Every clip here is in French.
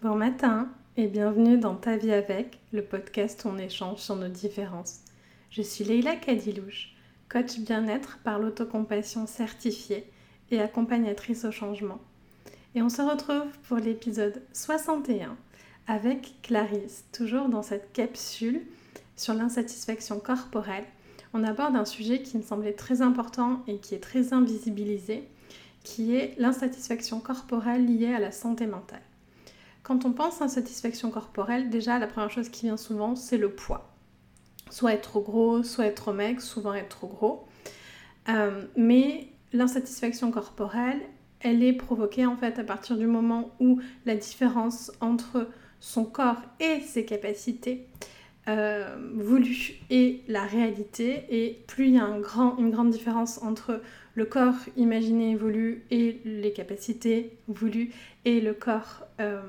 Bon matin et bienvenue dans Ta vie avec, le podcast où on échange sur nos différences. Je suis Leila Kadilouche, coach bien-être par l'autocompassion certifiée et accompagnatrice au changement. Et on se retrouve pour l'épisode 61 avec Clarisse, toujours dans cette capsule sur l'insatisfaction corporelle. On aborde un sujet qui me semblait très important et qui est très invisibilisé, qui est l'insatisfaction corporelle liée à la santé mentale. Quand on pense à insatisfaction corporelle, déjà la première chose qui vient souvent, c'est le poids. Soit être trop gros, soit être trop maigre, souvent être trop gros. Euh, mais l'insatisfaction corporelle, elle est provoquée en fait à partir du moment où la différence entre son corps et ses capacités euh, voulues et la réalité, et plus il y a une grande différence entre le corps imaginé voulu et les capacités voulues et le corps euh,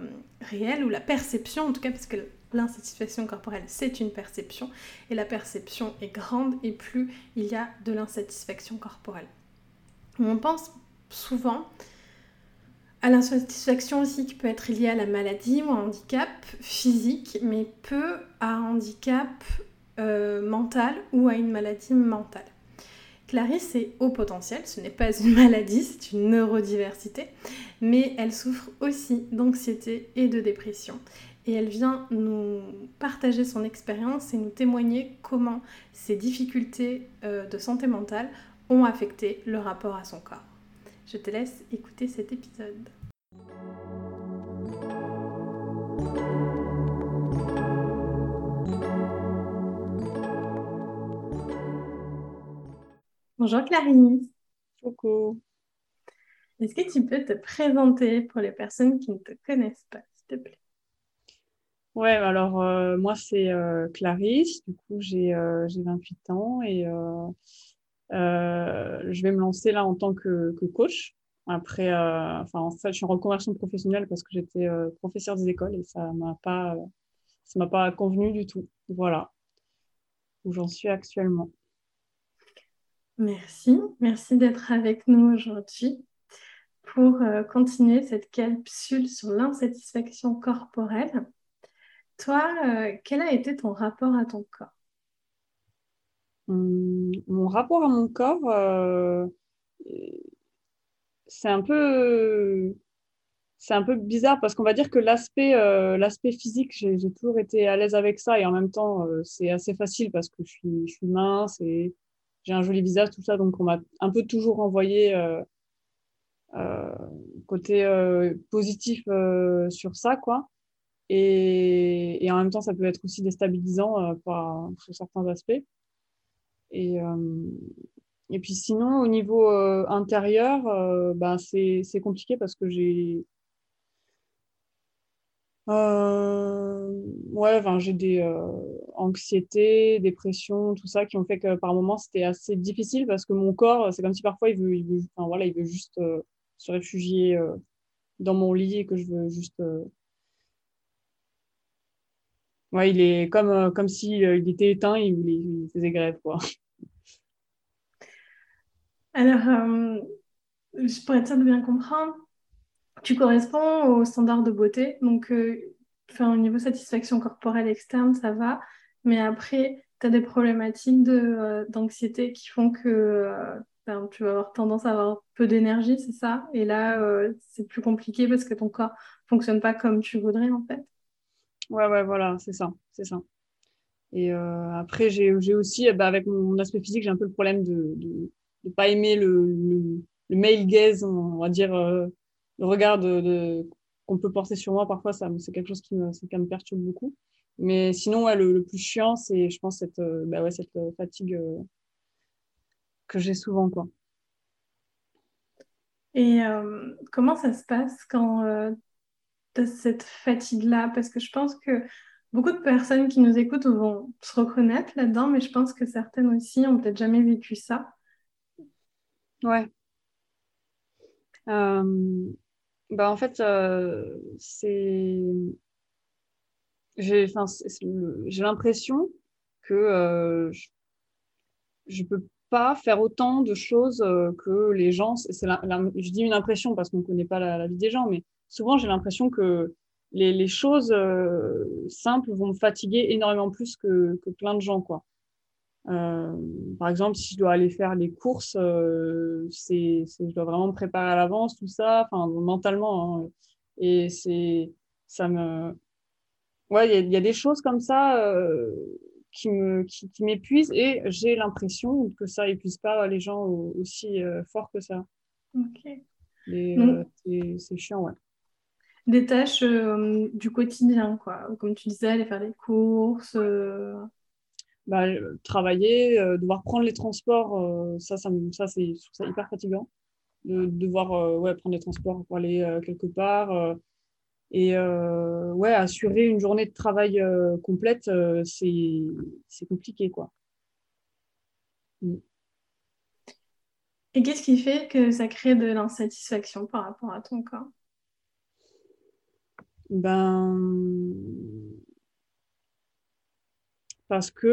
réel ou la perception en tout cas parce que l'insatisfaction corporelle c'est une perception et la perception est grande et plus il y a de l'insatisfaction corporelle. On pense souvent à l'insatisfaction aussi qui peut être liée à la maladie ou à un handicap physique mais peu à un handicap euh, mental ou à une maladie mentale. Clarisse est haut potentiel, ce n'est pas une maladie, c'est une neurodiversité, mais elle souffre aussi d'anxiété et de dépression. Et elle vient nous partager son expérience et nous témoigner comment ces difficultés euh, de santé mentale ont affecté le rapport à son corps. Je te laisse écouter cet épisode. Bonjour Clarisse. Coucou. Est-ce que tu peux te présenter pour les personnes qui ne te connaissent pas, s'il te plaît? Ouais, alors euh, moi c'est euh, Clarisse, du coup j'ai 28 euh, ans et je vais me lancer là en tant que, coach. Après, enfin en fait je suis en reconversion professionnelle parce que j'étais professeur des écoles et ça m'a pas, ça m'a pas convenu du tout. Voilà où j'en suis actuellement. Merci, merci d'être avec nous aujourd'hui pour euh, continuer cette capsule sur l'insatisfaction corporelle. Toi, euh, quel a été ton rapport à ton corps? Hum, Mon rapport à mon corps, euh, c'est un peu un peu bizarre parce qu'on va dire que l'aspect l'aspect physique, j'ai toujours été à l'aise avec ça et en même temps, c'est assez facile parce que je suis, je suis mince et j'ai un joli visage, tout ça. Donc, on m'a un peu toujours envoyé euh, euh, côté euh, positif sur ça, quoi. Et, et, en même temps, ça peut être aussi déstabilisant par, sur certains aspects. Et, et puis sinon, au niveau intérieur, ben, c'est compliqué parce que j'ai ouais, j'ai des euh, anxiétés, dépressions, tout ça qui ont fait que par moments c'était assez difficile parce que mon corps, c'est comme si parfois il veut, enfin, voilà, il veut juste euh, se réfugier euh, dans mon lit et que je veux juste. Ouais, il est comme, comme s'il il était éteint, il, il faisait grève, quoi. Alors, je pourrais être de bien comprendre tu corresponds aux standards de beauté. Donc, euh, au niveau satisfaction corporelle externe, ça va. Mais après, tu as des problématiques euh, d'anxiété qui font que euh, ben, tu vas avoir tendance à avoir peu d'énergie, c'est ça? Et là, c'est plus compliqué parce que ton corps fonctionne pas comme tu voudrais, en fait. Ouais, ouais, voilà, c'est ça, c'est ça. Et après, j'ai aussi, ben, avec mon aspect physique, j'ai un peu le problème de ne pas aimer le, le, le, male gaze, on va dire, le regard de, qu'on peut porter sur moi, parfois, ça, c'est quelque chose qui me, me perturbe beaucoup. Mais sinon, ouais, le, plus chiant, c'est, je pense, cette, euh, bah ouais, cette euh, fatigue euh, que j'ai souvent. Quoi. Et comment ça se passe quand tu as cette fatigue-là? Parce que je pense que beaucoup de personnes qui nous écoutent vont se reconnaître là-dedans, mais je pense que certaines aussi ont peut-être jamais vécu ça. Ouais. Bah, en fait, c'est. J'ai l'impression que euh, je ne peux pas faire autant de choses euh, que les gens. c'est je dis une impression parce qu'on ne connaît pas la, vie des gens, mais souvent j'ai l'impression que les, choses simples vont me fatiguer énormément plus que, que plein de gens, quoi. par exemple, si je dois aller faire les courses, c'est, je dois vraiment me préparer à l'avance, tout ça, mentalement. Hein. et c'est, ça me, ouais, il y, a des choses comme ça euh, qui me qui, m'épuisent et j'ai l'impression que ça épuise pas les gens aussi euh, fort que ça. Ok. Euh, c'est chiant, ouais. Des tâches du quotidien, quoi. Comme tu disais, aller faire les courses. Bah, travailler, devoir prendre les transports, ça, ça, ça c'est ça hyper fatigant. De devoir ouais, prendre les transports pour aller quelque part et euh, ouais, assurer une journée de travail euh, complète, euh, c'est compliqué, quoi. Mm. Et qu'est-ce qui fait que ça crée de l'insatisfaction par rapport à ton corps? Ben, parce que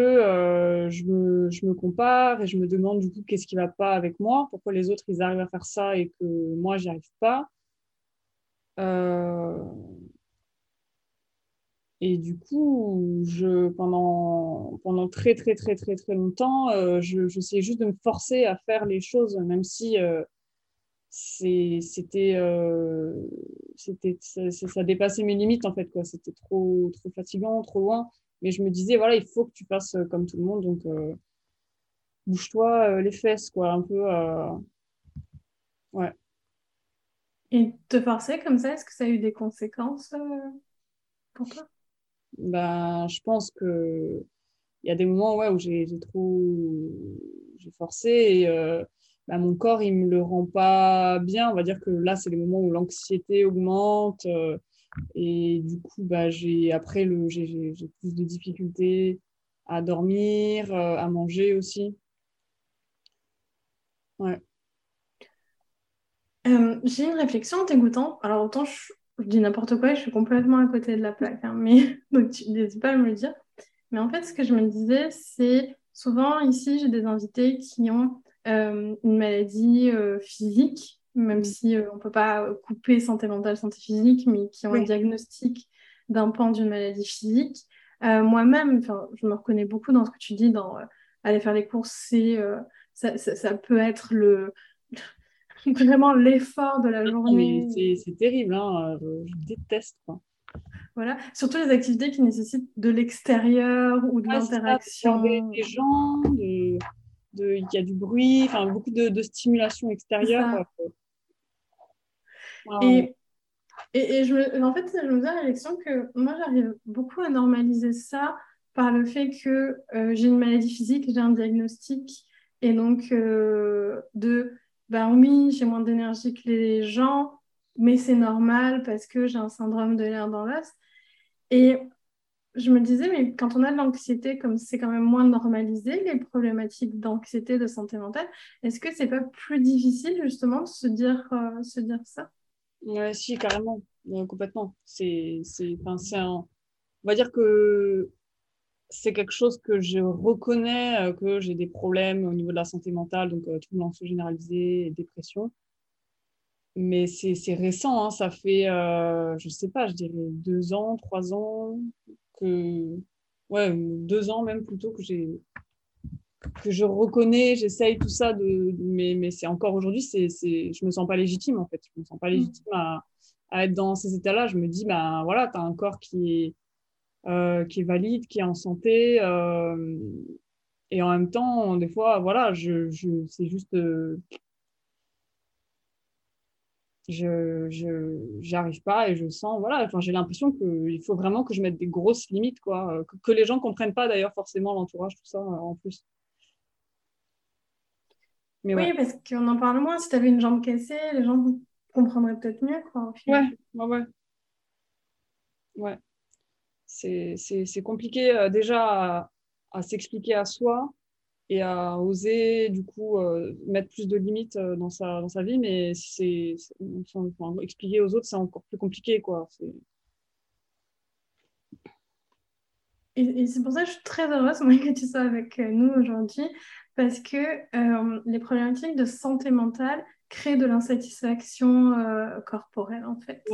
je, me, je, me, compare et je me demande du coup qu'est-ce qui va pas avec moi, pourquoi les autres ils arrivent à faire ça et que moi j'y arrive pas? Euh, et du coup, je, pendant, pendant très, très, très, très, très longtemps, euh, je j'essayais juste de me forcer à faire les choses, même si euh, c'était, c'était ça, dépassait mes limites, en fait. quoi C'était trop, trop fatigant, trop loin. Mais je me disais, voilà, il faut que tu fasses comme tout le monde. Donc, bouge-toi les fesses, quoi. Un peu. ouais. Et te forcer comme ça, est-ce que ça a eu des conséquences euh, pour toi? Ben, Je pense que il y a des moments ouais, où j'ai trop j'ai forcé et euh, ben, mon corps il me le rend pas bien. On va dire que là c'est les moments où l'anxiété augmente euh, et du coup bah, j'ai après j'ai plus de difficultés à dormir à manger aussi. Ouais euh, j'ai une réflexion en t'écoutant. Alors, autant je, dis n'importe quoi et je suis complètement à côté de la plaque, hein, mais donc tu n'hésites pas à me le dire. Mais en fait, ce que je me disais, c'est souvent ici, j'ai des invités qui ont euh, une maladie euh, physique, même si on ne peut pas couper santé mentale, santé physique, mais qui ont un diagnostic d'un pan d'une maladie physique. Moi-même, je me reconnais beaucoup dans ce que tu dis, dans aller faire les courses, c'est, ça, ça, peut être le, vraiment l'effort de la journée. C'est terrible, hein. je, déteste. Voilà, surtout les activités qui nécessitent de l'extérieur ou de l'interaction. Des gens, il y a du bruit, enfin beaucoup de, stimulation extérieure. Et, et, je me, en fait, je me dis à l'élection que moi, j'arrive beaucoup à normaliser ça par le fait que euh, j'ai une maladie physique, j'ai un diagnostic, et donc euh, de ben oui, j'ai moins d'énergie que les gens, mais c'est normal parce que j'ai un syndrome de l'air dans l'os. Et je me disais, mais quand on a de l'anxiété, comme c'est quand même moins normalisé, les problématiques d'anxiété, de santé mentale, est-ce que c'est pas plus difficile justement de se dire, euh, se dire ça? Oui, si, carrément, complètement. C'est, c'est, un... On va dire que c'est quelque chose que je reconnais, euh, que j'ai des problèmes au niveau de la santé mentale, donc euh, troubles anxieux généralisés et dépression. Mais c'est récent, hein, ça fait, euh, je sais pas, je dirais deux ans, trois ans, que, ouais, deux ans même plutôt que j'ai que je reconnais, j'essaye tout ça, de, mais, mais c'est encore aujourd'hui, c'est, je me sens pas légitime en fait. Je me sens pas mmh. légitime à, à être dans ces états-là. Je me dis, ben voilà, tu as un corps qui est qui est valide, qui est en santé. Euh, et en même temps, des fois, voilà, je, je c'est juste. Euh, je j'arrive pas et je sens voilà enfin j'ai l'impression qu'il faut vraiment que je mette des grosses limites quoi que, les gens comprennent pas d'ailleurs forcément l'entourage tout ça en plus Mais oui parce qu'on en parle moins si tu avais une jambe cassée les gens comprendraient peut-être mieux quoi ouais ouais ouais ouais c'est compliqué euh, déjà à, s'expliquer à soi et à oser du coup euh, mettre plus de limites euh, dans sa, dans sa vie, mais c'est expliquer aux autres, c'est encore plus compliqué. quoi. Et, c'est pour ça que je suis très heureuse moi, que tu sois avec nous aujourd'hui, parce que les problématiques de santé mentale créent de l'insatisfaction corporelle, en fait.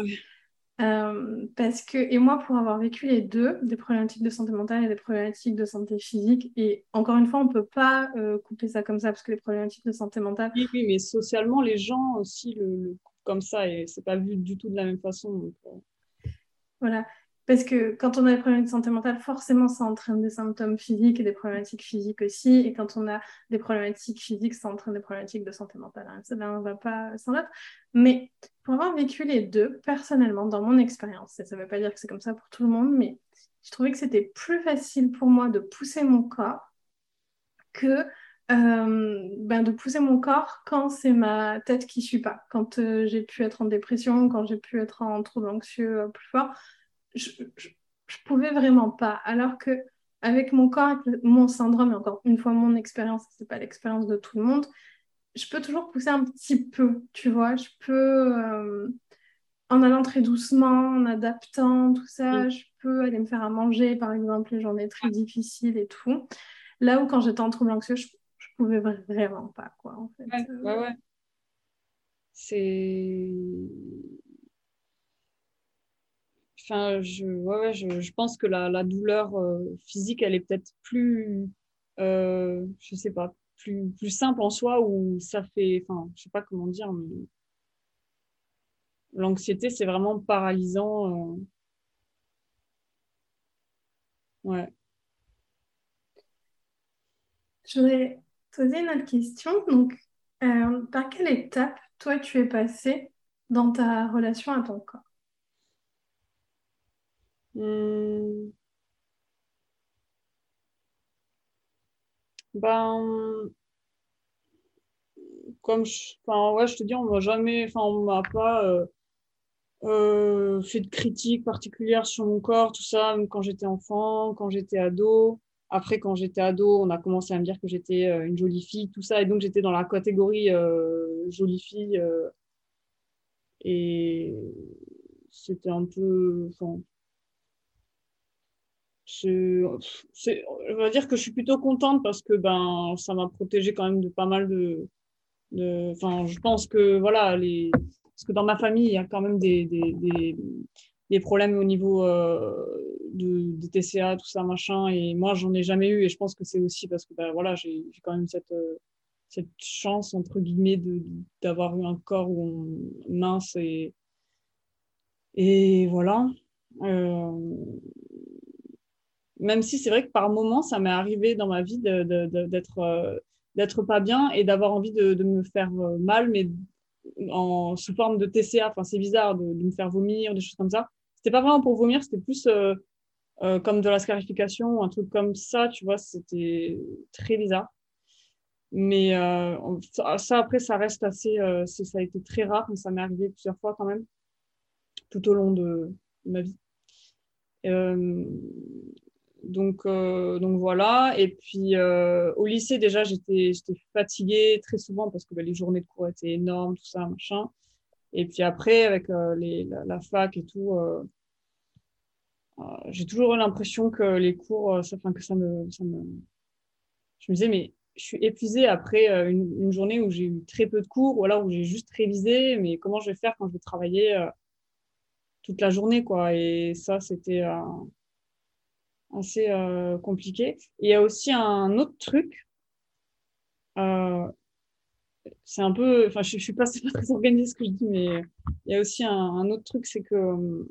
Euh, parce que, et moi, pour avoir vécu les deux, des problématiques de santé mentale et des problématiques de santé physique, et encore une fois, on ne peut pas euh, couper ça comme ça, parce que les problématiques de santé mentale. Oui, oui mais socialement, les gens aussi le, le coupent comme ça, et c'est pas vu du tout de la même façon. Euh. Voilà. Parce que quand on a des problèmes de santé mentale, forcément, ça entraîne des symptômes physiques et des problématiques physiques aussi. Et quand on a des problématiques physiques, ça entraîne des problématiques de santé mentale. Hein. Ça, ne va pas s'en mettre. Mais pour avoir vécu les deux, personnellement, dans mon expérience, et ça ne veut pas dire que c'est comme ça pour tout le monde, mais je trouvais que c'était plus facile pour moi de pousser mon corps que euh, ben, de pousser mon corps quand c'est ma tête qui ne suit pas. Quand euh, j'ai pu être en dépression, quand j'ai pu être en trouble anxieux euh, plus fort je, je, pouvais vraiment pas. Alors que avec mon corps, avec mon syndrome, et encore une fois mon expérience, c'est pas l'expérience de tout le monde, je peux toujours pousser un petit peu, tu vois. Je peux, euh, en allant très doucement, en adaptant tout ça, je peux aller me faire à manger, par exemple, les journées très difficiles et tout. Là où quand j'étais en trouble anxieux, je, je pouvais vraiment pas, quoi, en fait. Ouais, ouais, ouais. C'est Je, pense que la, douleur euh, physique, elle est peut-être plus, euh, je sais pas, plus, simple en soi, ou ça fait, enfin, je sais pas comment dire, mais l'anxiété, c'est vraiment paralysant. Euh... Ouais. Je voudrais poser une autre question. Donc, par quelle étape, toi, tu es passé dans ta relation à ton corps? Hmm. Ben, comme je, enfin, ouais, je te dis, on m'a jamais, enfin, on m'a pas euh, euh, fait de critique particulière sur mon corps, tout ça, même quand j'étais enfant, quand j'étais ado. Après, quand j'étais ado, on a commencé à me dire que j'étais euh, une jolie fille, tout ça, et donc j'étais dans la catégorie jolie fille. et c'était un peu, enfin, je vais dire que je suis plutôt contente parce que ben, ça m'a protégée quand même de pas mal de. Enfin, je pense que voilà, les, parce que dans ma famille, il y a quand même des, des, des, problèmes au niveau euh, de, des TCA, tout ça, machin. Et moi, j'en ai jamais eu. Et je pense que c'est aussi parce que ben, voilà, j'ai quand même cette, cette chance, entre guillemets, d'avoir eu un corps où mince et, et voilà. Euh, même si c'est vrai que par moments, ça m'est arrivé dans ma vie d'être euh, d'être pas bien et d'avoir envie de, me faire euh, mal, mais en, sous forme de TCA. Enfin, c'est bizarre de, me faire vomir, des choses comme ça. C'était pas vraiment pour vomir, c'était plus euh, comme de la scarification, un truc comme ça, tu vois, c'était très bizarre. Mais ça, après, ça reste assez. ça a été très rare, mais ça m'est arrivé plusieurs fois quand même, tout au long de ma vie. Donc, euh, donc voilà. Et puis euh, au lycée, déjà, j'étais fatiguée très souvent parce que bah, les journées de cours étaient énormes, tout ça, machin. Et puis après, avec euh, les, la, fac et tout, j'ai toujours l'impression que les cours, ça, que ça me. Je me disais, mais je suis épuisée après une, une journée où j'ai eu très peu de cours ou alors où j'ai juste révisé, mais comment je vais faire quand je vais travailler toute la journée, quoi. Et ça, c'était assez euh, compliqué. il y a aussi un autre truc. Euh, c'est un peu, enfin, je, je suis pas, pas très organisée ce que je dis, mais il y a aussi un, autre truc, c'est que euh,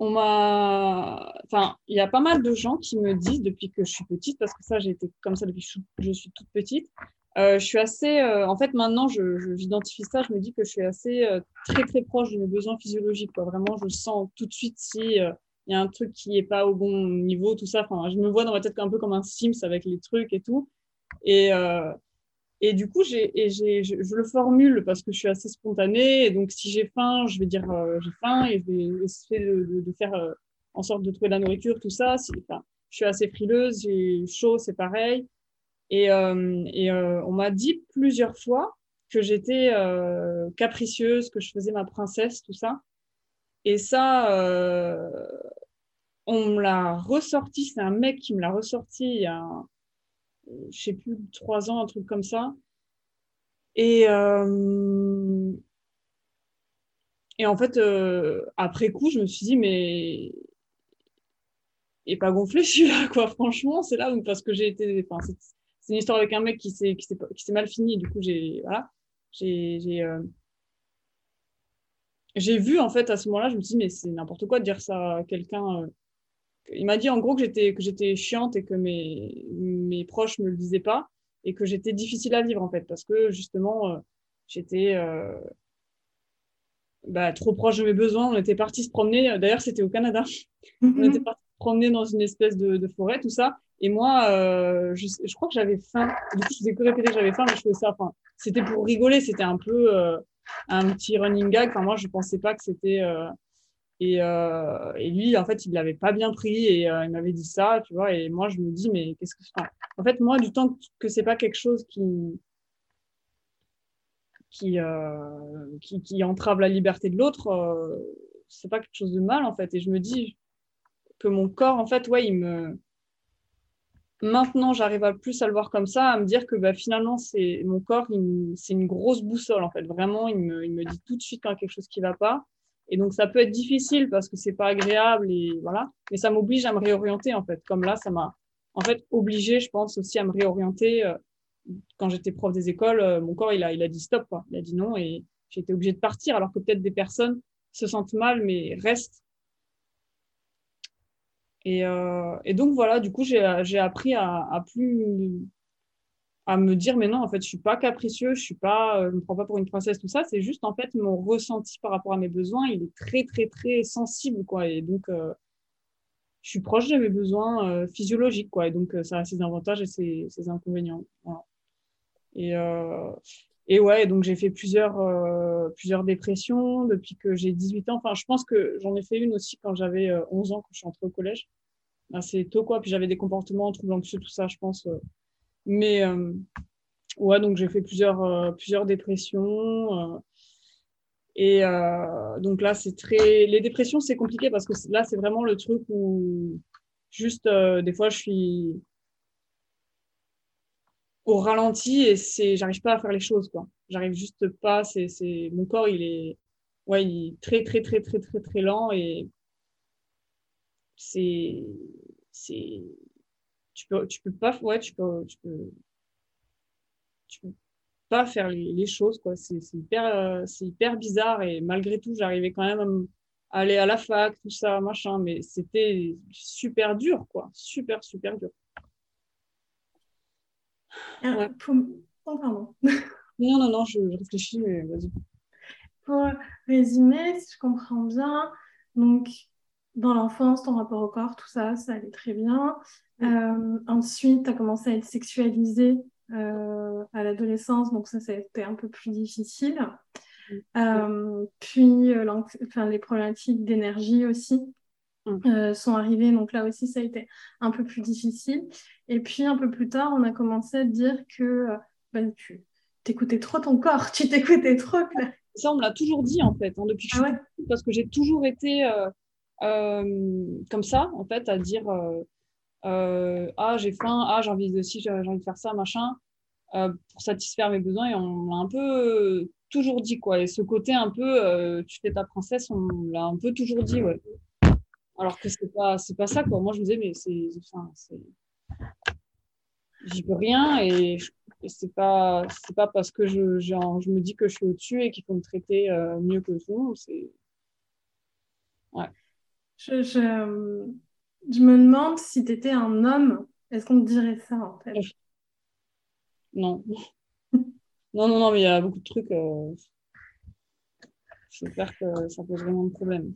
on m'a, enfin, il y a pas mal de gens qui me disent depuis que je suis petite, parce que ça, j'ai été comme ça depuis que je, suis toute petite. je suis assez, en fait, maintenant, je, j'identifie ça, je me dis que je suis assez très très proche de mes besoins physiologiques. Vraiment, je sens tout de suite si il y a un truc qui est pas au bon niveau, tout ça. Enfin, je me vois dans ma tête un peu comme un Sims avec les trucs et tout. Et, euh, et du coup, j'ai, j'ai, je, le formule parce que je suis assez spontanée. Et donc, si j'ai faim, je vais dire euh, j'ai faim et je vais essayer de, faire euh, en sorte de trouver de la nourriture, tout ça. Je suis assez frileuse, j'ai chaud, c'est pareil. Et, et on m'a dit plusieurs fois que j'étais capricieuse, que je faisais ma princesse, tout ça. Et ça, on me l'a ressorti, c'est un mec qui me l'a ressorti il y a, je sais plus, trois ans, un truc comme ça. Et, euh, et en fait, après coup, je me suis dit, mais et pas gonflé celui-là, quoi. Franchement, c'est là où, parce que j'ai été. C'est une histoire avec un mec qui s'est qui s'est mal fini. Du coup, j'ai voilà, j'ai j'ai euh, vu en fait à ce moment-là, je me suis dit mais c'est n'importe quoi de dire ça à quelqu'un. Euh. Il m'a dit en gros que j'étais que j'étais chiante et que mes mes proches me le disaient pas et que j'étais difficile à vivre en fait parce que justement euh, j'étais bah, trop proche de mes besoins. On était parti se promener. D'ailleurs, c'était au Canada. On était parti promener dans une espèce de, forêt, tout ça. Et moi, euh, je, je, crois que j'avais faim. Du coup, je faisais que répéter que j'avais faim, mais je faisais ça. Enfin, c'était pour rigoler. C'était un peu euh, un petit running gag. Enfin, moi, je pensais pas que c'était. Euh, et, euh, et, lui, en fait, il l'avait pas bien pris et euh, il m'avait dit ça, tu vois. Et moi, je me dis, mais qu'est-ce que. Enfin, en fait, moi, du temps que c'est pas quelque chose qui qui, qui, qui entrave la liberté de l'autre, c'est pas quelque chose de mal, en fait. Et je me dis, que mon corps, en fait, ouais, il me. Maintenant, j'arrive à plus à le voir comme ça, à me dire que bah, finalement, c'est mon corps, c'est une grosse boussole, en fait. Vraiment, il me, il me dit tout de suite quand il y a quelque chose qui va pas. Et donc, ça peut être difficile parce que c'est pas agréable et voilà. Mais ça m'oblige à me réorienter, en fait. Comme là, ça m'a, en fait, obligé, je pense, aussi à me réorienter. Euh, quand j'étais prof des écoles, euh, mon corps, il a, il a dit stop, quoi. Il a dit non et j'ai été obligée de partir alors que peut-être des personnes se sentent mal mais restent et, euh, et, donc voilà, du coup, j'ai appris à, plus à me dire, mais non, en fait, je suis pas capricieux, je suis pas, euh, je me prends pas pour une princesse, tout ça. C'est juste en fait mon ressenti par rapport à mes besoins, il est très très très sensible, quoi. Et donc, euh, je suis proche de mes besoins physiologiques, quoi. Et donc, ça a ses avantages et ses, ses inconvénients. Voilà. Et ouais, donc j'ai fait plusieurs, plusieurs dépressions depuis que j'ai 18 ans. Enfin, je pense que j'en ai fait une aussi quand j'avais 11 ans, quand je suis entrée au collège assez tôt, quoi. Puis j'avais des comportements troubles anxieux, tout ça, je pense. Euh. Mais euh, ouais, donc j'ai fait plusieurs, euh, plusieurs dépressions. et donc là, c'est très. Les dépressions, c'est compliqué parce que là, c'est vraiment le truc où juste des fois, je suis ralenti et c'est j'arrive pas à faire les choses quoi. J'arrive juste pas c'est mon corps il est ouais il est très très très très très très lent et c'est c'est tu peux tu peux pas ouais tu peux tu peux tu peux pas faire les, choses quoi. C'est hyper c'est hyper bizarre et malgré tout j'arrivais quand même à aller à la fac tout ça machin mais c'était super dur quoi. Super super dur ah, oh, pardon. non non non je, je réfléchis mais vas-y pour résumer si je comprends bien donc dans l'enfance, ton rapport au corps, tout ça, ça allait très bien. Euh, ensuite, tu as commencé à être sexualisée euh, à l'adolescence, donc ça, c'était un peu plus difficile. Euh, puis, enfin, les problématiques d'énergie aussi mm. sont arrivées, donc là aussi, ça a été un peu plus difficile. Et puis, un peu plus tard, on a commencé à dire que ben, tu t'écoutais trop ton corps, tu t'écoutais trop. Ça, on me l'a toujours dit, en fait, hein, depuis que je ah suis parce que j'ai toujours été euh, comme ça, en fait, à dire euh, euh, Ah, j'ai faim, ah, j'ai envie de ci, j'ai envie de faire ça, machin, pour satisfaire mes besoins. Et on l'a un peu toujours dit, quoi. Et ce côté un peu Tu fais ta princesse, on l'a un peu toujours dit, ouais. Alors que c'est pas, c'est pas ça, quoi. Moi, je me disais, mais c'est. Enfin, J'y peux rien et, c'est pas, c'est pas parce que je, je, me dis que je suis au-dessus et qu'il faut me traiter mieux que tout le monde. C'est. Ouais. Je, je, me demande si tu étais un homme, est-ce qu'on te dirait ça en fait? Non. non, non, non, mais il y a beaucoup de trucs. Euh... J'espère que ça pose vraiment de problème.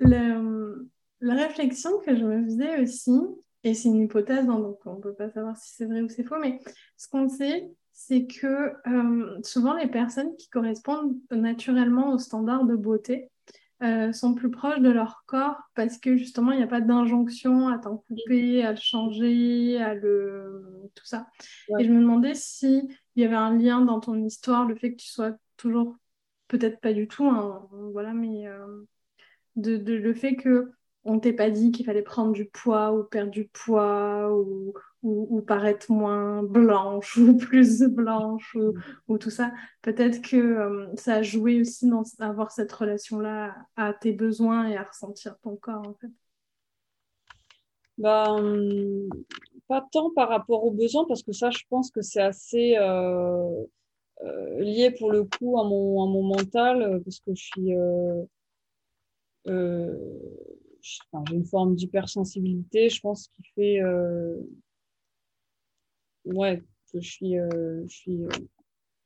La réflexion que je me faisais aussi, et c'est une hypothèse, hein, donc on ne peut pas savoir si c'est vrai ou c'est faux, mais ce qu'on sait, c'est que euh, souvent les personnes qui correspondent naturellement aux standards de beauté, euh, sont plus proches de leur corps parce que justement, il n'y a pas d'injonction à t'en couper, à le changer, à le... tout ça. Et je me demandais s'il y avait un lien dans ton histoire, le fait que tu sois toujours, peut-être pas du tout, hein, voilà, mais euh, de, le fait que on t'ait pas dit qu'il fallait prendre du poids ou perdre du poids ou, ou, paraître moins blanche ou plus blanche ou, tout ça. Peut-être que euh, ça a joué aussi dans avoir cette relation-là à tes besoins et à ressentir ton corps en fait. Ben, pas tant par rapport aux besoins parce que ça, je pense que c'est assez euh, euh, lié pour le coup à mon, à mon mental parce que je suis j'ai une forme d'hypersensibilité, je pense, qui fait euh, ouais, que je suis, euh, je suis euh,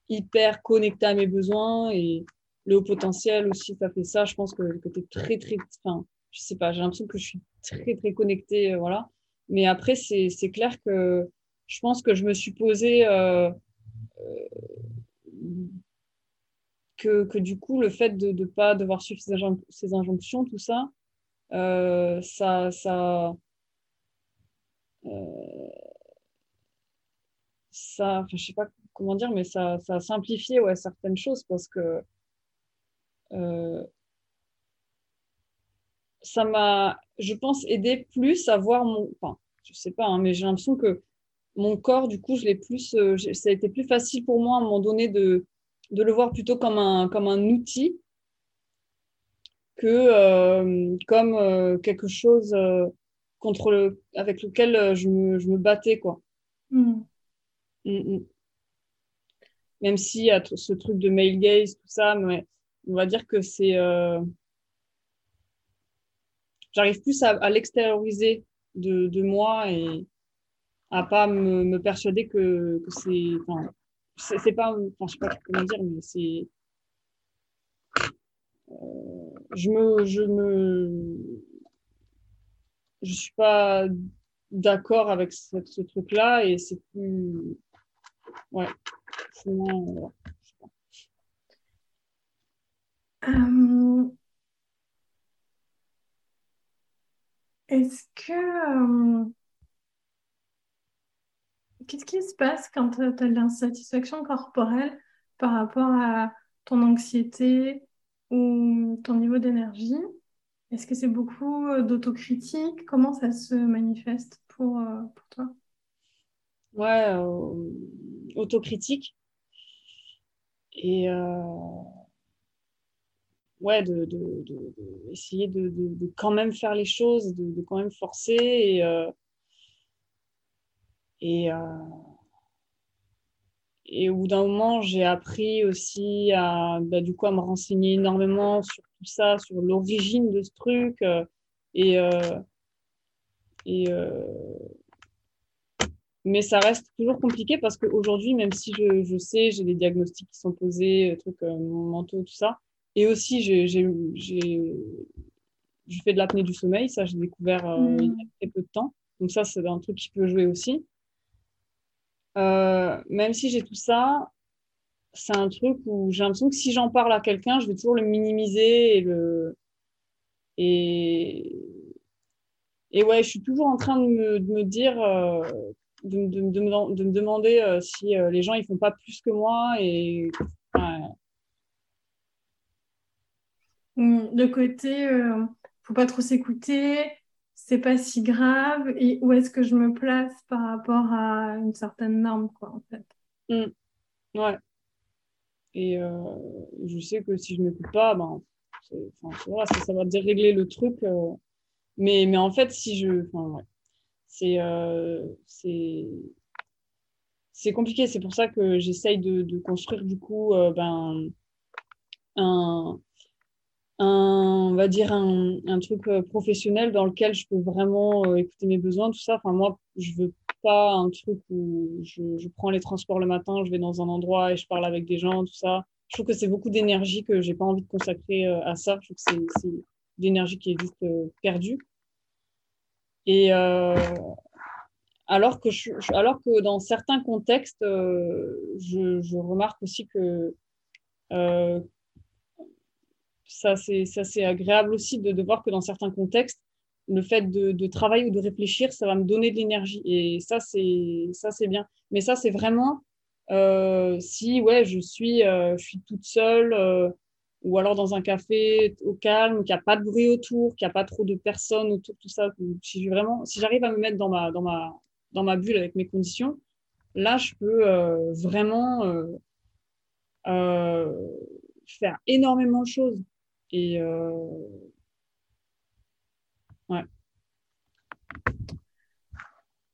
hyper connectée à mes besoins et le haut potentiel aussi, ça fait ça. Je pense que, tu es très, très, enfin, je sais pas, j'ai l'impression que je suis très, très connectée, voilà. Mais après, c'est clair que je pense que je me suis posé que, du coup, le fait de ne pas devoir suivre ces injonctions, tout ça, euh, ça, ça, euh, ça, je sais pas comment dire, mais ça, ça a simplifié ouais, certaines choses parce que euh, ça m'a, je pense, aidé plus à voir mon, enfin, je sais pas, hein, mais j'ai l'impression que mon corps, du coup, je l'ai plus, ça a été plus facile pour moi à un moment donné de, de le voir plutôt comme un, comme un outil que euh, comme euh, quelque chose euh, contre le, avec lequel je me, je me battais. Quoi. Mm. Mm, mm. Même y a ce truc de male gaze, tout ça, mais on va dire que c'est. J'arrive plus à, l'extérioriser de, de, moi et à pas me, me persuader que, que c'est. Enfin, c'est pas. Je sais pas comment dire, mais c'est je me, je me, je suis pas d'accord avec ce, truc-là et c'est plus, ouais, euh, Est-ce que euh, qu'est-ce qui se passe quand tu as de l'insatisfaction corporelle par rapport à ton anxiété ou ton niveau d'énergie? Est-ce que c'est beaucoup euh, d'autocritique? Comment ça se manifeste pour, euh, pour toi? Ouais, euh, autocritique. Et ouais, de, de, de, essayer de, quand même faire les choses, de, quand même forcer et, et et au bout d'un moment, j'ai appris aussi à, bah, du coup, à me renseigner énormément sur tout ça, sur l'origine de ce truc. Euh, et, euh, et euh, mais ça reste toujours compliqué parce qu'aujourd'hui, même si je, je sais, j'ai des diagnostics qui sont posés, trucs mentaux, tout ça, et aussi j'ai, je fais de l'apnée du sommeil, ça j'ai découvert il y a mmh. très peu de temps. Donc ça, c'est un truc qui peut jouer aussi. Euh, même si j'ai tout ça, c'est un truc où j'ai l'impression que si j'en parle à quelqu'un, je vais toujours le minimiser et le. Et, ouais, je suis toujours en train de me, dire, euh, de, de, de, me, de, me, demander euh, si les gens ils font pas plus que moi et. De côté, faut pas trop s'écouter, c'est pas si grave et où est-ce que je me place par rapport à une certaine norme, quoi, en fait. Mmh. Ouais. Et euh, je sais que si je m'écoute pas, ben, ça, ça, va dérégler le truc. Euh. mais, mais en fait, si je. Euh, c'est c'est compliqué. C'est pour ça que j'essaye de, de, construire du coup ben, un, un, on va dire un, un, truc euh, professionnel dans lequel je peux vraiment euh, écouter mes besoins, tout ça. Enfin, moi, je veux pas un truc où je, je, prends les transports le matin, je vais dans un endroit et je parle avec des gens, tout ça. Je trouve que c'est beaucoup d'énergie que j'ai pas envie de consacrer euh, à ça. Je trouve que c'est d'énergie qui est juste perdue. Et alors que, alors que dans certains contextes, je, je, remarque aussi que ça c'est agréable aussi de, de, voir que dans certains contextes, le fait de, de, travailler ou de réfléchir, ça va me donner de l'énergie. Et ça, c'est bien. Mais ça, c'est vraiment euh, si ouais, je, suis, euh, je suis toute seule, euh, ou alors dans un café au calme, qu'il n'y a pas de bruit autour, qu'il n'y a pas trop de personnes autour, tout ça. Si vraiment, si j'arrive à me mettre dans ma, dans ma, dans ma bulle avec mes conditions, là, je peux vraiment faire énormément de choses. Et ouais.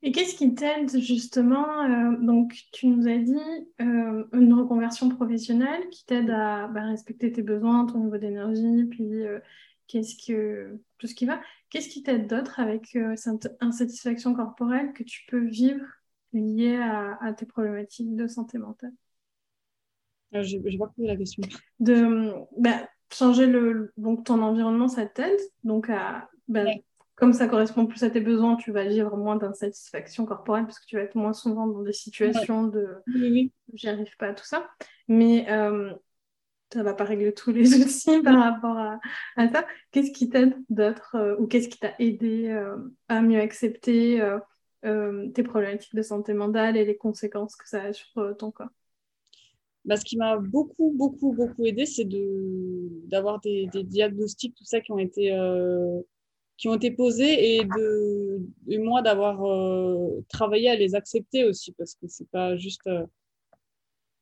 Et qu'est-ce qui t'aide justement euh, Donc, tu nous as dit euh, une reconversion professionnelle qui t'aide à bah, respecter tes besoins, ton niveau d'énergie, puis euh, qu'est-ce que tout ce qui va. Qu'est-ce qui t'aide d'autre avec cette insatisfaction corporelle que tu peux vivre liée à, tes problématiques de santé mentale? J'ai pas compris la question. De bah, changer le donc ton environnement, ça t'aide. Donc à bah, comme ça correspond plus à tes besoins, tu vas vivre moins d'insatisfaction corporelle parce que tu vas être moins souvent dans des situations de oui, j'y arrive pas à tout ça. Mais euh, ça va pas régler tous les soucis par rapport à, ça. Qu'est-ce qui t'aide d'autre euh, ou qu'est-ce qui t'a aidé euh, à mieux accepter tes problématiques de santé mentale et les conséquences que ça a sur ton corps? Bah, ce qui m'a beaucoup, beaucoup, beaucoup aidé, c'est d'avoir des, des, diagnostics, tout ça, qui ont été qui ont été posées et de moi d'avoir euh, travaillé à les accepter aussi parce que c'est pas juste euh,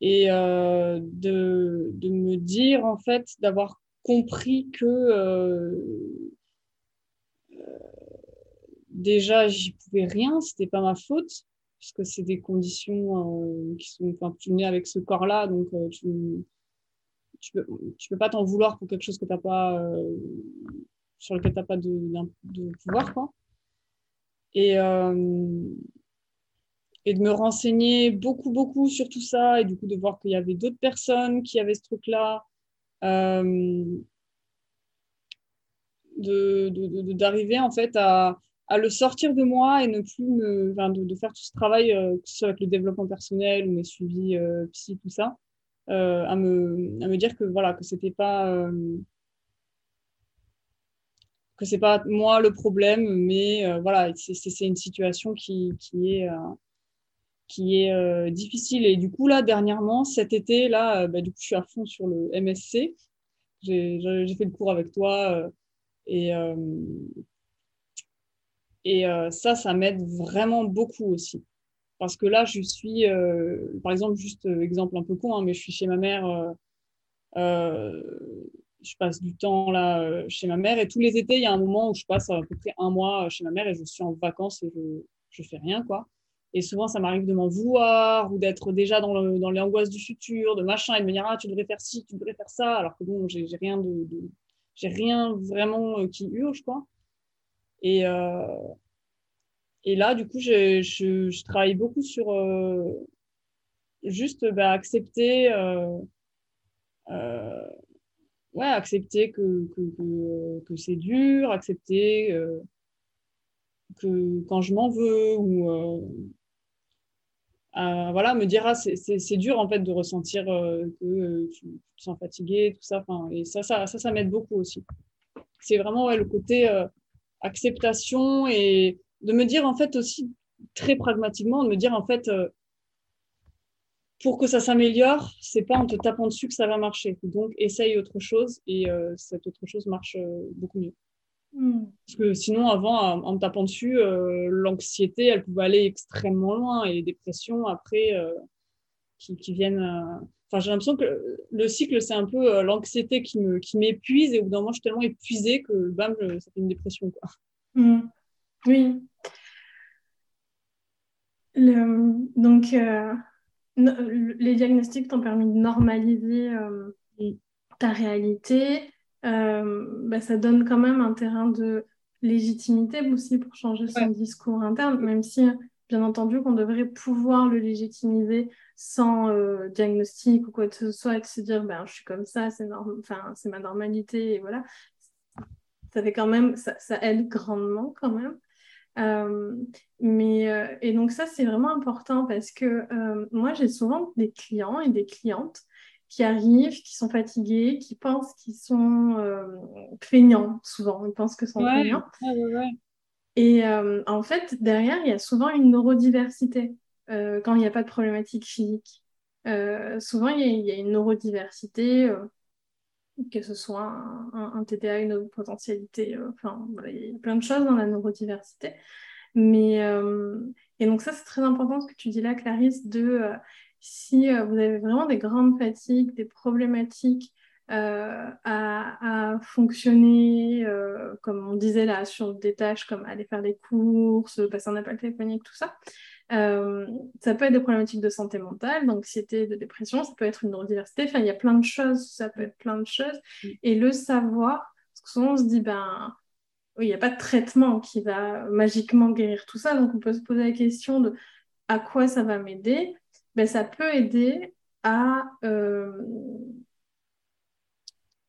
et euh, de, de, me dire en fait d'avoir compris que déjà j'y pouvais rien c'était pas ma faute puisque c'est des conditions qui sont enfin tu nais avec ce corps là donc tu tu peux, tu peux pas t'en vouloir pour quelque chose que tu n'as pas sur lequel tu n'as pas de, de, pouvoir. Quoi. Et, euh, de me renseigner beaucoup, beaucoup sur tout ça, et du coup de voir qu'il y avait d'autres personnes qui avaient ce truc-là. Euh, d'arriver en fait à, à, le sortir de moi et ne plus me, de, faire tout ce travail, euh, que ce soit avec le développement personnel ou mes suivis euh, psy, tout ça, euh, à, me, dire que voilà, que c'était pas que c'est pas moi le problème, mais euh, voilà, c'est une situation qui, est, euh, qui est euh, difficile. Et du coup, là, dernièrement, cet été, là, bah, du coup, je suis à fond sur le MSC. J'ai fait le cours avec toi et, et ça, ça m'aide vraiment beaucoup aussi. Parce que là, je suis, par exemple, juste exemple un peu con, hein, mais je suis chez ma mère je passe du temps là euh, chez ma mère et tous les étés, il y a un moment où je passe à peu près un mois euh, chez ma mère et je suis en vacances et je, je fais rien quoi. Et souvent, ça m'arrive de m'en vouloir ou d'être déjà dans, le, dans l'angoisse du futur, de machin, et de me dire, ah, tu devrais faire ci, tu devrais faire ça, alors que bon, j'ai, rien de, j'ai rien vraiment euh, qui urge, quoi. Et, et là, du coup, je, je, travaille beaucoup sur juste bah, accepter ouais, accepter que, que, que, c'est dur, accepter euh, que quand je m'en veux ou euh, voilà, me dire ah, c'est dur en fait de ressentir euh, que tu, te sens fatigué, tout ça. Et ça, ça, ça, ça m'aide beaucoup aussi. C'est vraiment ouais, le côté acceptation et de me dire en fait aussi très pragmatiquement, de me dire en fait pour que ça s'améliore, c'est pas en te tapant dessus que ça va marcher. Donc, essaye autre chose et euh, cette autre chose marche euh, beaucoup mieux. Hmm. Parce que sinon, avant, en, me tapant dessus, euh, l'anxiété, elle pouvait aller extrêmement loin et les dépressions, après, qui, qui, viennent. Enfin, j'ai l'impression que le cycle, c'est un peu l'anxiété qui me qui m'épuise et au bout d'un moment, je suis tellement épuisée que bam, ça fait une dépression. Quoi. Hmm. Oui. Le... Donc, les diagnostics t'ont permis de normaliser euh, ta réalité. Euh, bah, ça donne quand même un terrain de légitimité aussi pour changer son discours interne, même si, bien entendu, qu'on devrait pouvoir le légitimiser sans euh, diagnostic ou quoi que ce soit, et de se dire, ben, je suis comme ça, c'est enfin, c'est ma normalité, et voilà. Ça fait quand même, ça, ça aide grandement quand même. Euh, mais, euh, et donc ça, c'est vraiment important parce que moi, j'ai souvent des clients et des clientes qui arrivent, qui sont fatigués, qui pensent qu'ils sont plaignants, souvent. Ils pensent que sont plaignants. et en fait, derrière, il y a souvent une neurodiversité quand il n'y a pas de problématique physique. souvent, il y, a, une neurodiversité que ce soit un, un, TDA, une potentialité, enfin, il y a plein de choses dans la neurodiversité. Mais, et donc ça, c'est très important ce que tu dis là, Clarisse, de si vous avez vraiment des grandes fatigues, des problématiques euh, à, fonctionner, euh, comme on disait là, sur des tâches comme aller faire des courses, passer un appel téléphonique, tout ça. Euh, ça peut être des problématiques de santé mentale, d'anxiété, de dépression, ça peut être une neurodiversité, enfin il y a plein de choses, ça peut être plein de choses. Mm. Et le savoir, parce que souvent on se dit, ben, il n'y a pas de traitement qui va magiquement guérir tout ça, donc on peut se poser la question de à quoi ça va m'aider. Ben, ça peut aider à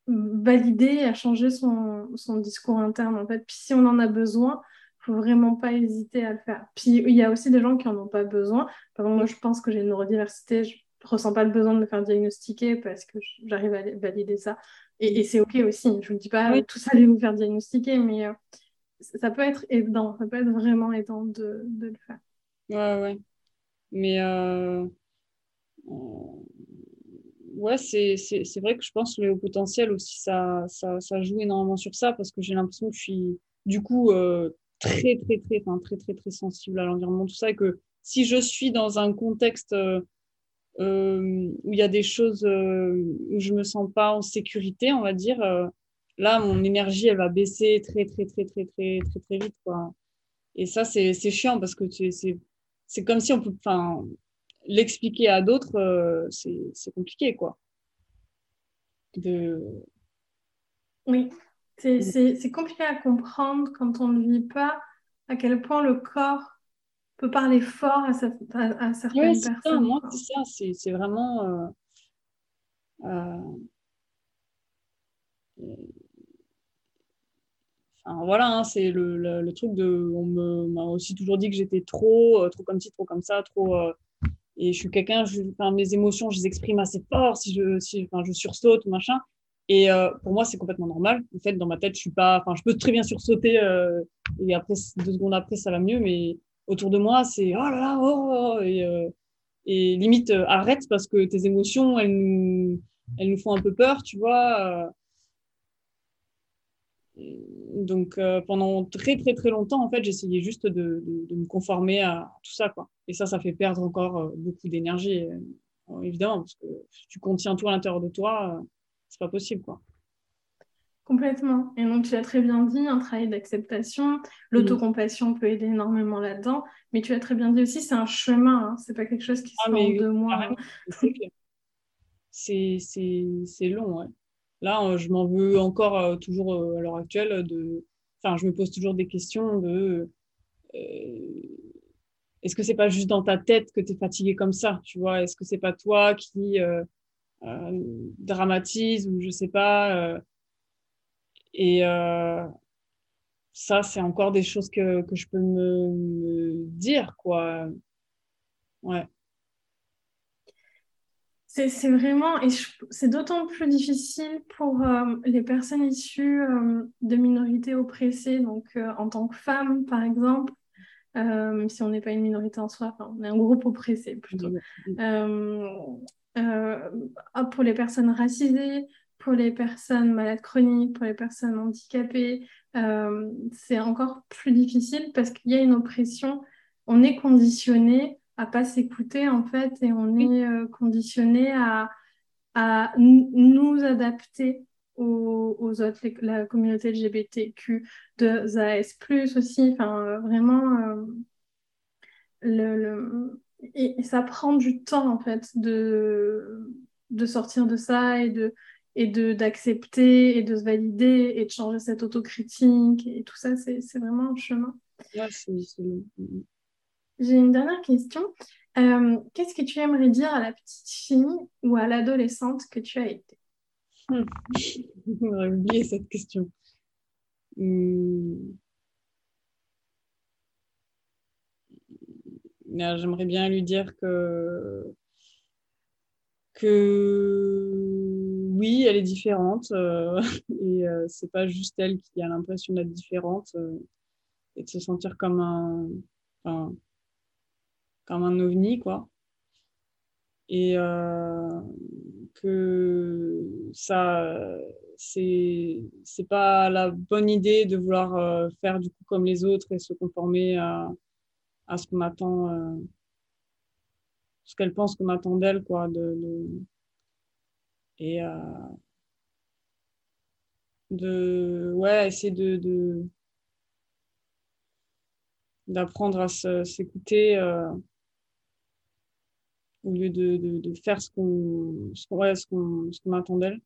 valider, à changer son, son, discours interne en fait. Puis si on en a besoin, faut vraiment pas hésiter à le faire. Puis il y a aussi des gens qui en ont pas besoin. Par exemple, moi je pense que j'ai une neurodiversité, je ressens pas le besoin de me faire diagnostiquer parce que j'arrive à valider ça. Et, et c'est ok aussi. Je vous dis pas oui. tous allez vous faire diagnostiquer, mais euh, ça peut être aidant, ça peut être vraiment aidant de, de le faire. Ouais, ouais. Mais euh ouais, c'est vrai que je pense que le potentiel aussi, ça, ça, ça, joue énormément sur ça parce que j'ai l'impression que je suis du coup euh, très, très, très, enfin, très, très, très sensible à l'environnement, tout ça, et que si je suis dans un contexte euh, euh où il y a des choses euh, où je me sens pas en sécurité, on va dire, là, mon énergie, elle va baisser très, très, très, très, très, très, très vite, quoi. Et ça, c'est chiant parce que c'est comme si on peut, enfin, l'expliquer à d'autres, euh, c'est compliqué, quoi. De... Oui, c'est compliqué à comprendre quand on ne vit pas à quel point le corps peut parler fort à, à, certaines personnes. Ça, moi, c'est ça, c'est vraiment... Euh, euh, enfin, voilà, hein, c'est le, le, truc de. On m'a aussi toujours dit que j'étais trop, trop comme ci, trop comme ça, trop et je suis quelqu'un, enfin, mes émotions, je les exprime assez fort si je, si, enfin, je sursaute, machin. Et euh, pour moi, c'est complètement normal. En fait, dans ma tête, je suis pas, enfin, je peux très bien sursauter euh, et après deux secondes après, ça va mieux. Mais autour de moi, c'est oh là là, oh, oh, oh et, euh, et limite euh, arrête parce que tes émotions, elles nous, elles nous font un peu peur, tu vois. Donc pendant très très très longtemps, en fait, j'essayais juste de, de, me conformer à tout ça, quoi. Et ça, ça fait perdre encore beaucoup d'énergie, évidemment, parce que tu contiens tout à l'intérieur de toi, c'est pas possible, quoi. Complètement. Et donc, tu l'as très bien dit, un travail d'acceptation. L'autocompassion peut aider énormément là-dedans. Mais tu l'as très bien dit aussi, c'est un chemin. Hein. C'est pas quelque chose qui se ah, fait en deux mois. C'est long, ouais. Là, euh, je m'en veux encore euh, toujours euh, à l'heure actuelle. De... Enfin, je me pose toujours des questions de est-ce que c'est pas juste dans ta tête que tu es fatigué comme ça Tu vois? Est-ce que c'est pas toi qui dramatise ou je sais pas Et ça, c'est encore des choses que, que je peux me, me dire, quoi. Ouais. C'est vraiment, et c'est d'autant plus difficile pour euh, les personnes issues euh, de minorités oppressées, donc euh, en tant que femme, par exemple, même si on n'est pas une minorité en soi, on est un groupe oppressé plutôt. Pour les personnes racisées, pour les personnes malades chroniques, pour les personnes handicapées, c'est encore plus difficile parce qu'il y a une oppression, on est conditionné à pas s'écouter en fait et on est euh, conditionné à, à nous adapter aux, aux, autres, la communauté LGBTQ, de AS+, aussi, enfin euh, vraiment euh, le, le... Et, ça prend du temps en fait de, de sortir de ça et de et de d'accepter et de se valider et de changer cette autocritique et tout ça c'est vraiment un chemin. Ouais, j'ai une dernière question. Euh, qu'est-ce que tu aimerais dire à la petite fille ou à l'adolescente que tu as été? Hmm. J'aurais oublié cette question. Hmm. J'aimerais bien lui dire que que oui, elle est différente euh, et euh, c'est pas juste elle qui a l'impression d'être différente et de se sentir comme un, comme un ovni, quoi. Et euh, que ça, c'est pas la bonne idée de vouloir euh, faire du coup comme les autres et se conformer à, à ce qu'on attend euh, ce qu'elle pense qu'on attend d'elle quoi de, et euh, de ouais essayer de, d'apprendre à s'écouter au lieu de, de, de faire ce qu'on ce qu'on ouais, ce qu'on ce qu'on attend d'elle.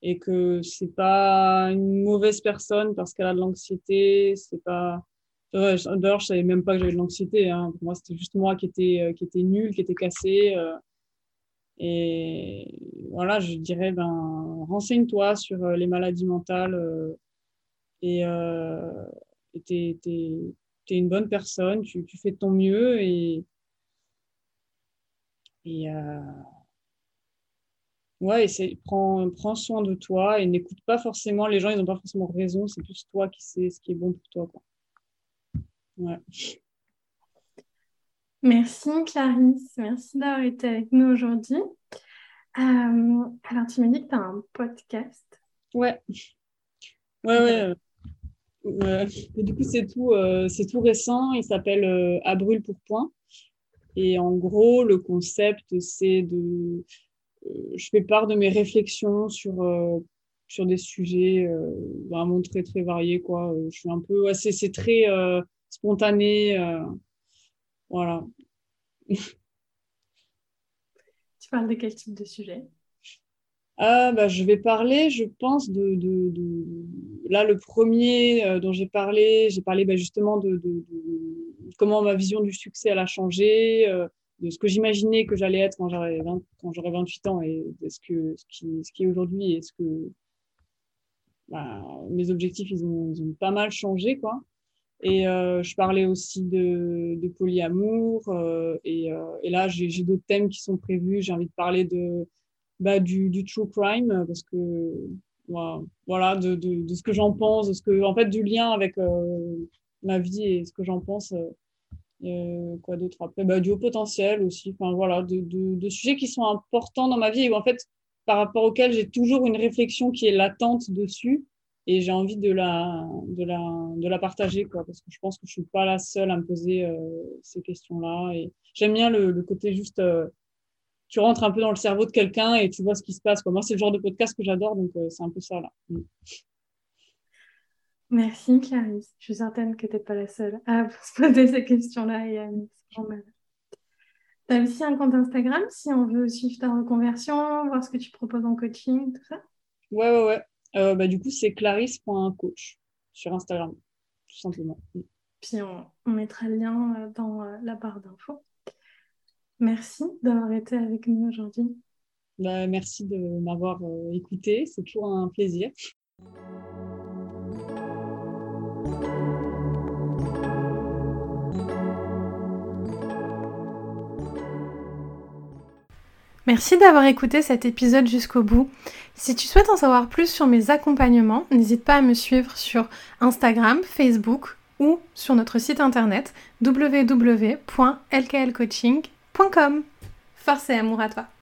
Et que c'est pas une mauvaise personne parce qu'elle a de l'anxiété c'est pas d'ailleurs je savais même pas que j'avais de l'anxiété hein. pour moi c'était juste moi qui était euh, qui nul qui était cassé euh, et voilà je dirais ben renseigne-toi sur euh, les maladies mentales et t'es t'es t'es une bonne personne tu, tu fais de ton mieux et euh, ouais, prends, soin de toi et n'écoute pas forcément, les gens, ils n'ont pas forcément raison, c'est plus toi qui sais ce qui est bon pour toi. Ouais. Merci Clarisse, merci d'avoir été avec nous aujourd'hui. Euh, alors, tu m'as dit que tu as un podcast. Ouais. Ouais, ouais. du coup, c'est tout, euh, c'est tout récent. Il s'appelle À brûle pour point. Et en gros, le concept, c'est de. Euh, je fais part de mes réflexions sur, euh, sur des sujets euh, vraiment très, très variés. Quoi. Je suis un peu. c'est très spontané. voilà. tu parles de quel type de sujet? Ah, bah, je vais parler, je pense, de, de, de... là le premier dont j'ai parlé, j'ai parlé bah, justement de, comment ma vision du succès elle a changé, euh, de ce que j'imaginais que j'allais être quand j'aurais quand j'aurais 28 ans et de ce que ce qui, ce qui est aujourd'hui et ce que bah, mes objectifs ils ont, ils ont, pas mal changé quoi. Et euh, je parlais aussi de, de polyamour euh, et, euh, et, là j'ai d'autres thèmes qui sont prévus. J'ai envie de parler de bah, du, true crime parce que voilà de, ce que j'en pense, de ce que en fait du lien avec ma vie et ce que j'en pense. Quoi d'autre après bah, Du haut potentiel aussi. Enfin, voilà, de, sujets qui sont importants dans ma vie et en fait, par rapport auxquels j'ai toujours une réflexion qui est latente dessus et j'ai envie de la, de, la, de la partager quoi, parce que je pense que je suis pas la seule à me poser euh, ces questions-là. Et j'aime bien le, le, côté juste, tu rentres un peu dans le cerveau de quelqu'un et tu vois ce qui se passe. Quoi. Moi, c'est le genre de podcast que j'adore, donc c'est un peu ça là. Mm. Merci Clarisse. Je suis certaine que tu n'es pas la seule à se poser ces questions-là et à Tu as aussi un compte Instagram si on veut suivre ta reconversion, voir ce que tu proposes en coaching, tout ça? Ouais, ouais, ouais. Euh, bah, du coup, c'est clarisse.coach sur Instagram, tout simplement. Puis on, mettra le lien euh, dans euh, la barre d'infos. Merci d'avoir été avec nous aujourd'hui. Bah, merci de m'avoir écouté. C'est toujours un plaisir. Merci d'avoir écouté cet épisode jusqu'au bout. Si tu souhaites en savoir plus sur mes accompagnements, n'hésite pas à me suivre sur Instagram, Facebook ou sur notre site internet www.lklcoaching.com. Force et amour à toi